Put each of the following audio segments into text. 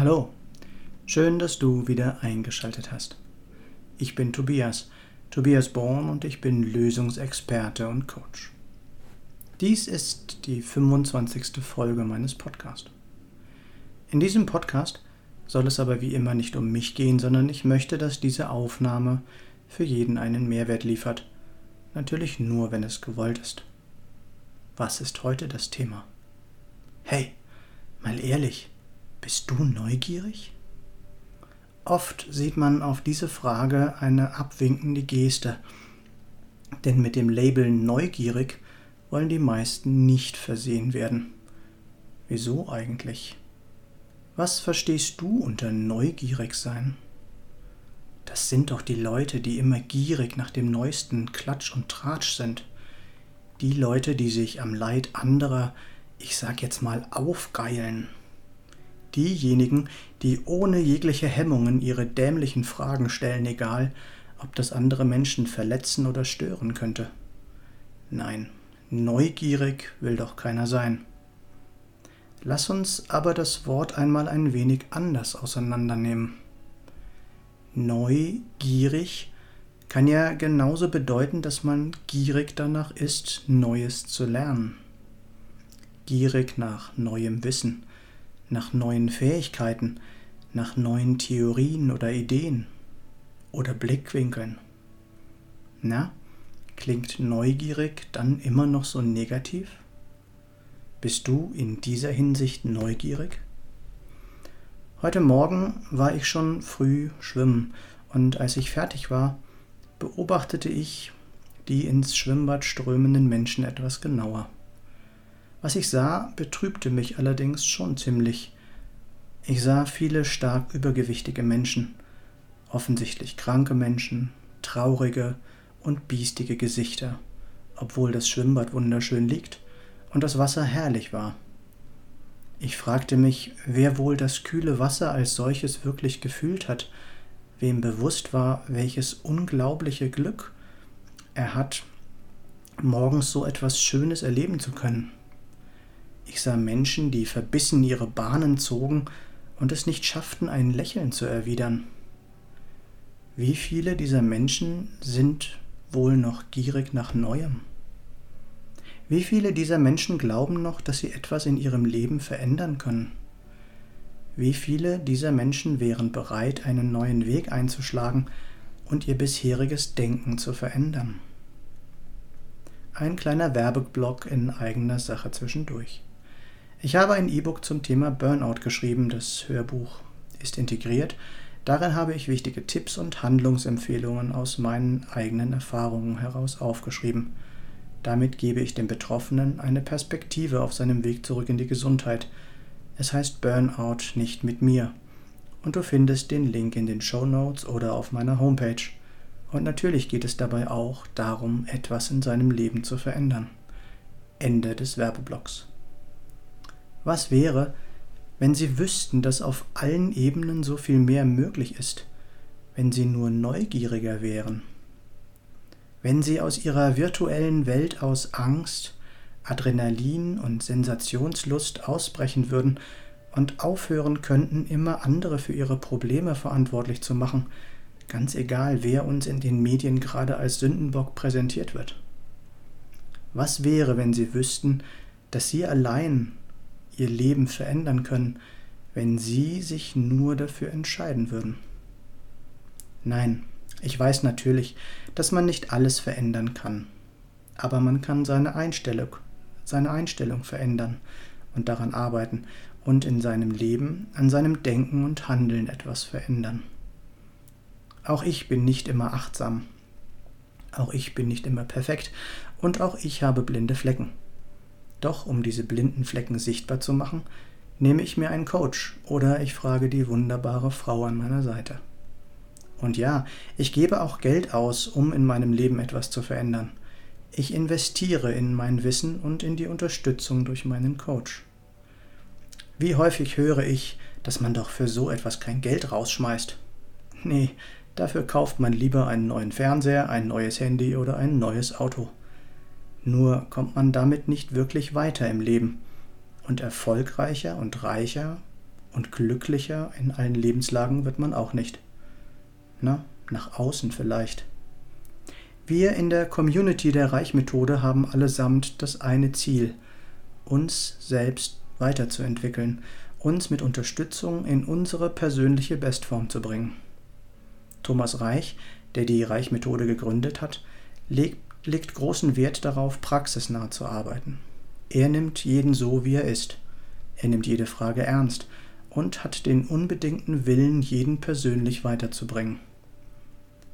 Hallo, schön, dass du wieder eingeschaltet hast. Ich bin Tobias, Tobias Born und ich bin Lösungsexperte und Coach. Dies ist die 25. Folge meines Podcasts. In diesem Podcast soll es aber wie immer nicht um mich gehen, sondern ich möchte, dass diese Aufnahme für jeden einen Mehrwert liefert. Natürlich nur, wenn es gewollt ist. Was ist heute das Thema? Hey, mal ehrlich, bist du neugierig? Oft sieht man auf diese Frage eine abwinkende Geste, denn mit dem Label neugierig wollen die meisten nicht versehen werden. Wieso eigentlich? Was verstehst du unter neugierig sein? Das sind doch die Leute, die immer gierig nach dem neuesten Klatsch und Tratsch sind. Die Leute, die sich am Leid anderer, ich sag jetzt mal, aufgeilen. Diejenigen, die ohne jegliche Hemmungen ihre dämlichen Fragen stellen, egal, ob das andere Menschen verletzen oder stören könnte. Nein, neugierig will doch keiner sein. Lass uns aber das Wort einmal ein wenig anders auseinandernehmen. Neugierig kann ja genauso bedeuten, dass man gierig danach ist, Neues zu lernen. Gierig nach neuem Wissen, nach neuen Fähigkeiten, nach neuen Theorien oder Ideen oder Blickwinkeln. Na, klingt neugierig dann immer noch so negativ? Bist du in dieser Hinsicht neugierig? Heute Morgen war ich schon früh schwimmen und als ich fertig war, beobachtete ich die ins Schwimmbad strömenden Menschen etwas genauer. Was ich sah, betrübte mich allerdings schon ziemlich. Ich sah viele stark übergewichtige Menschen, offensichtlich kranke Menschen, traurige und biestige Gesichter, obwohl das Schwimmbad wunderschön liegt und das Wasser herrlich war. Ich fragte mich, wer wohl das kühle Wasser als solches wirklich gefühlt hat, wem bewusst war, welches unglaubliche Glück er hat, morgens so etwas Schönes erleben zu können. Ich sah Menschen, die verbissen ihre Bahnen zogen und es nicht schafften, ein Lächeln zu erwidern. Wie viele dieser Menschen sind wohl noch gierig nach Neuem? Wie viele dieser Menschen glauben noch, dass sie etwas in ihrem Leben verändern können? Wie viele dieser Menschen wären bereit, einen neuen Weg einzuschlagen und ihr bisheriges Denken zu verändern? Ein kleiner Werbeblock in eigener Sache zwischendurch. Ich habe ein E-Book zum Thema Burnout geschrieben. Das Hörbuch ist integriert. Darin habe ich wichtige Tipps und Handlungsempfehlungen aus meinen eigenen Erfahrungen heraus aufgeschrieben. Damit gebe ich dem Betroffenen eine Perspektive auf seinem Weg zurück in die Gesundheit. Es heißt Burnout nicht mit mir. Und du findest den Link in den Show Notes oder auf meiner Homepage. Und natürlich geht es dabei auch darum, etwas in seinem Leben zu verändern. Ende des Werbeblocks. Was wäre, wenn Sie wüssten, dass auf allen Ebenen so viel mehr möglich ist, wenn Sie nur neugieriger wären? wenn sie aus ihrer virtuellen Welt aus Angst, Adrenalin und Sensationslust ausbrechen würden und aufhören könnten, immer andere für ihre Probleme verantwortlich zu machen, ganz egal, wer uns in den Medien gerade als Sündenbock präsentiert wird. Was wäre, wenn sie wüssten, dass sie allein ihr Leben verändern können, wenn sie sich nur dafür entscheiden würden? Nein, ich weiß natürlich, dass man nicht alles verändern kann, aber man kann seine Einstellung, seine Einstellung verändern und daran arbeiten und in seinem Leben, an seinem Denken und Handeln etwas verändern. Auch ich bin nicht immer achtsam, auch ich bin nicht immer perfekt und auch ich habe blinde Flecken. Doch um diese blinden Flecken sichtbar zu machen, nehme ich mir einen Coach oder ich frage die wunderbare Frau an meiner Seite. Und ja, ich gebe auch Geld aus, um in meinem Leben etwas zu verändern. Ich investiere in mein Wissen und in die Unterstützung durch meinen Coach. Wie häufig höre ich, dass man doch für so etwas kein Geld rausschmeißt. Nee, dafür kauft man lieber einen neuen Fernseher, ein neues Handy oder ein neues Auto. Nur kommt man damit nicht wirklich weiter im Leben. Und erfolgreicher und reicher Und glücklicher in allen Lebenslagen wird man auch nicht. Na, nach außen vielleicht. Wir in der Community der Reichmethode haben allesamt das eine Ziel, uns selbst weiterzuentwickeln, uns mit Unterstützung in unsere persönliche Bestform zu bringen. Thomas Reich, der die Reichmethode gegründet hat, legt, legt großen Wert darauf, praxisnah zu arbeiten. Er nimmt jeden so, wie er ist. Er nimmt jede Frage ernst und hat den unbedingten Willen, jeden persönlich weiterzubringen.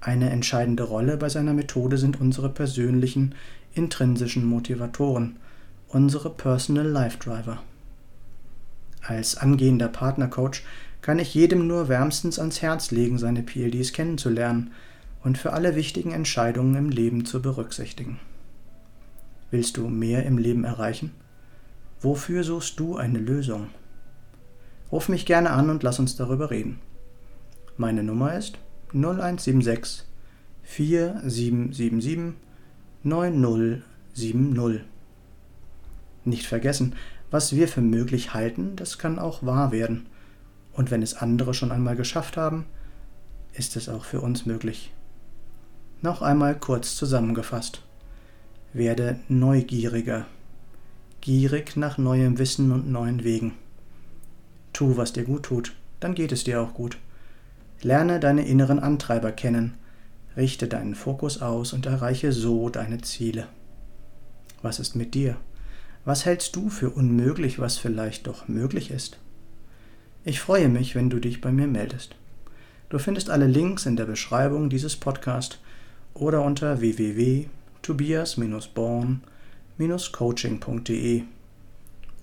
Eine entscheidende Rolle bei seiner Methode sind unsere persönlichen, intrinsischen Motivatoren, unsere Personal Life Driver. Als angehender Partnercoach kann ich jedem nur wärmstens ans Herz legen, seine PLDs kennenzulernen und für alle wichtigen Entscheidungen im Leben zu berücksichtigen. Willst du mehr im Leben erreichen? Wofür suchst du eine Lösung? Ruf mich gerne an und lass uns darüber reden. Meine Nummer ist 0176 4777 9070. Nicht vergessen, was wir für möglich halten, das kann auch wahr werden. Und wenn es andere schon einmal geschafft haben, ist es auch für uns möglich. Noch einmal kurz zusammengefasst. Werde neugieriger, gierig nach neuem Wissen und neuen Wegen. Tu, was dir gut tut, dann geht es dir auch gut. Lerne deine inneren Antreiber kennen, richte deinen Fokus aus und erreiche so deine Ziele. Was ist mit dir? Was hältst du für unmöglich, was vielleicht doch möglich ist? Ich freue mich, wenn du dich bei mir meldest. Du findest alle Links in der Beschreibung dieses Podcasts oder unter www.tobias-born-coaching.de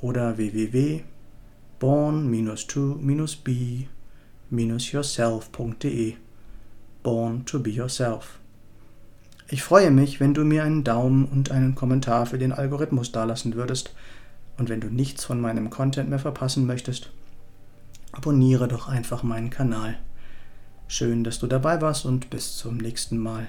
oder www.born-to-be yourself.de. Born to be yourself. Ich freue mich, wenn du mir einen Daumen und einen Kommentar für den Algorithmus dalassen würdest. Und wenn du nichts von meinem Content mehr verpassen möchtest, abonniere doch einfach meinen Kanal. Schön, dass du dabei warst und bis zum nächsten Mal